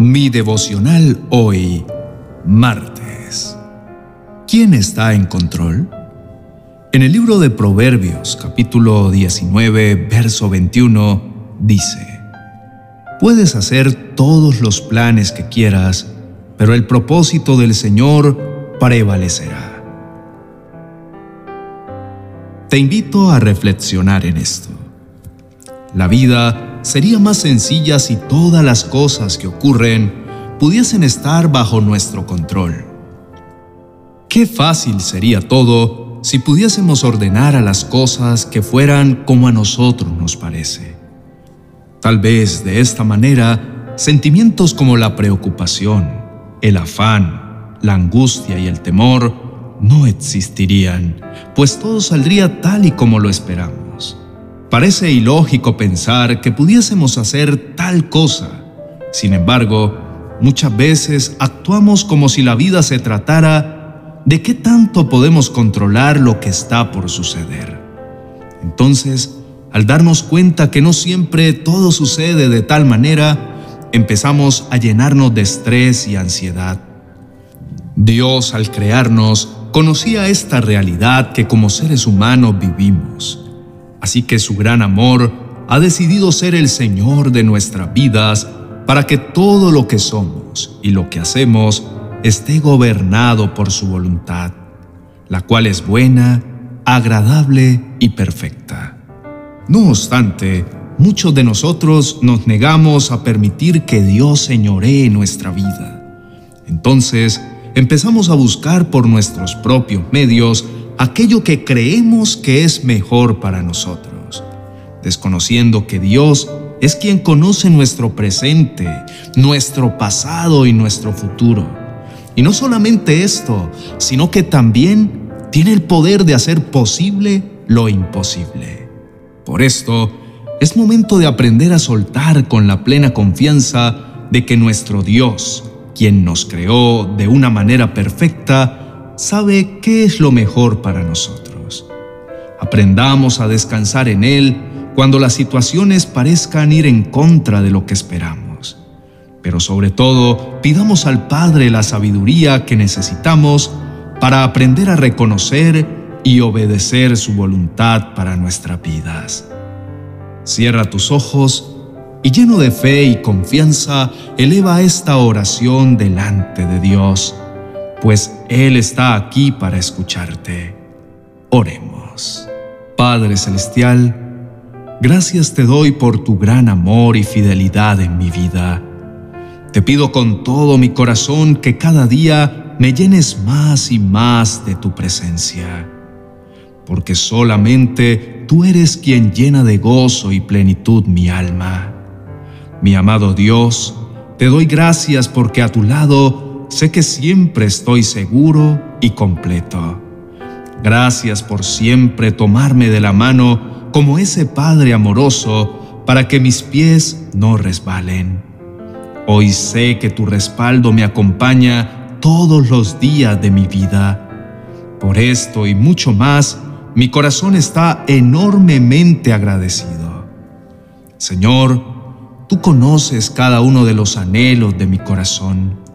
Mi devocional hoy, martes. ¿Quién está en control? En el libro de Proverbios, capítulo 19, verso 21, dice, Puedes hacer todos los planes que quieras, pero el propósito del Señor prevalecerá. Te invito a reflexionar en esto. La vida sería más sencilla si todas las cosas que ocurren pudiesen estar bajo nuestro control. Qué fácil sería todo si pudiésemos ordenar a las cosas que fueran como a nosotros nos parece. Tal vez de esta manera, sentimientos como la preocupación, el afán, la angustia y el temor no existirían, pues todo saldría tal y como lo esperamos. Parece ilógico pensar que pudiésemos hacer tal cosa. Sin embargo, muchas veces actuamos como si la vida se tratara de qué tanto podemos controlar lo que está por suceder. Entonces, al darnos cuenta que no siempre todo sucede de tal manera, empezamos a llenarnos de estrés y ansiedad. Dios, al crearnos, conocía esta realidad que como seres humanos vivimos Así que su gran amor ha decidido ser el Señor de nuestras vidas para que todo lo que somos y lo que hacemos esté gobernado por su voluntad, la cual es buena, agradable y perfecta. No obstante, muchos de nosotros nos negamos a permitir que Dios señoree nuestra vida. Entonces, empezamos a buscar por nuestros propios medios aquello que creemos que es mejor para nosotros, desconociendo que Dios es quien conoce nuestro presente, nuestro pasado y nuestro futuro. Y no solamente esto, sino que también tiene el poder de hacer posible lo imposible. Por esto, es momento de aprender a soltar con la plena confianza de que nuestro Dios, quien nos creó de una manera perfecta, sabe qué es lo mejor para nosotros. Aprendamos a descansar en Él cuando las situaciones parezcan ir en contra de lo que esperamos. Pero sobre todo, pidamos al Padre la sabiduría que necesitamos para aprender a reconocer y obedecer su voluntad para nuestras vidas. Cierra tus ojos y lleno de fe y confianza, eleva esta oración delante de Dios pues Él está aquí para escucharte. Oremos. Padre Celestial, gracias te doy por tu gran amor y fidelidad en mi vida. Te pido con todo mi corazón que cada día me llenes más y más de tu presencia, porque solamente tú eres quien llena de gozo y plenitud mi alma. Mi amado Dios, te doy gracias porque a tu lado sé que siempre estoy seguro y completo. Gracias por siempre tomarme de la mano como ese Padre amoroso para que mis pies no resbalen. Hoy sé que tu respaldo me acompaña todos los días de mi vida. Por esto y mucho más, mi corazón está enormemente agradecido. Señor, tú conoces cada uno de los anhelos de mi corazón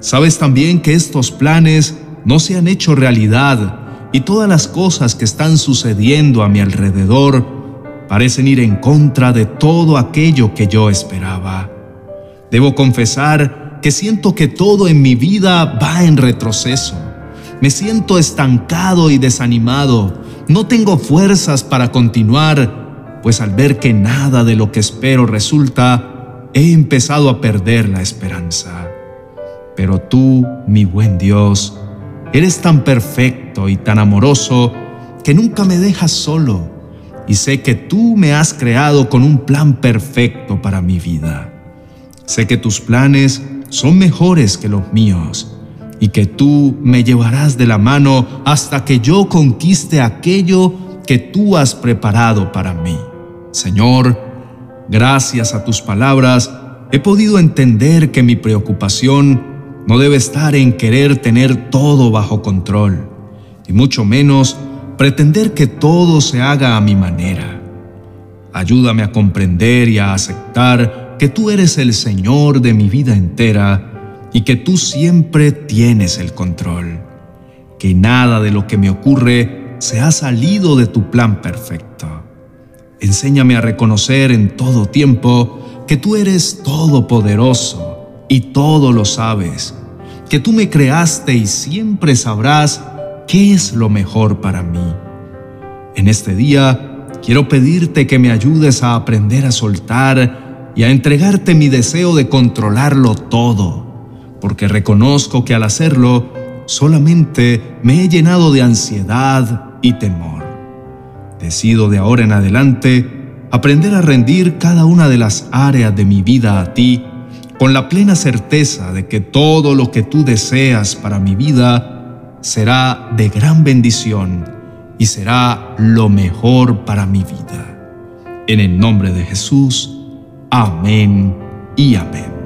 Sabes también que estos planes no se han hecho realidad y todas las cosas que están sucediendo a mi alrededor parecen ir en contra de todo aquello que yo esperaba. Debo confesar que siento que todo en mi vida va en retroceso. Me siento estancado y desanimado. No tengo fuerzas para continuar, pues al ver que nada de lo que espero resulta, he empezado a perder la esperanza. Pero tú, mi buen Dios, eres tan perfecto y tan amoroso que nunca me dejas solo y sé que tú me has creado con un plan perfecto para mi vida. Sé que tus planes son mejores que los míos y que tú me llevarás de la mano hasta que yo conquiste aquello que tú has preparado para mí. Señor, gracias a tus palabras he podido entender que mi preocupación no debe estar en querer tener todo bajo control, y mucho menos pretender que todo se haga a mi manera. Ayúdame a comprender y a aceptar que tú eres el Señor de mi vida entera y que tú siempre tienes el control, que nada de lo que me ocurre se ha salido de tu plan perfecto. Enséñame a reconocer en todo tiempo que tú eres todopoderoso y todo lo sabes, que tú me creaste y siempre sabrás qué es lo mejor para mí. En este día quiero pedirte que me ayudes a aprender a soltar y a entregarte mi deseo de controlarlo todo, porque reconozco que al hacerlo solamente me he llenado de ansiedad y temor. Decido de ahora en adelante aprender a rendir cada una de las áreas de mi vida a ti con la plena certeza de que todo lo que tú deseas para mi vida será de gran bendición y será lo mejor para mi vida. En el nombre de Jesús, amén y amén.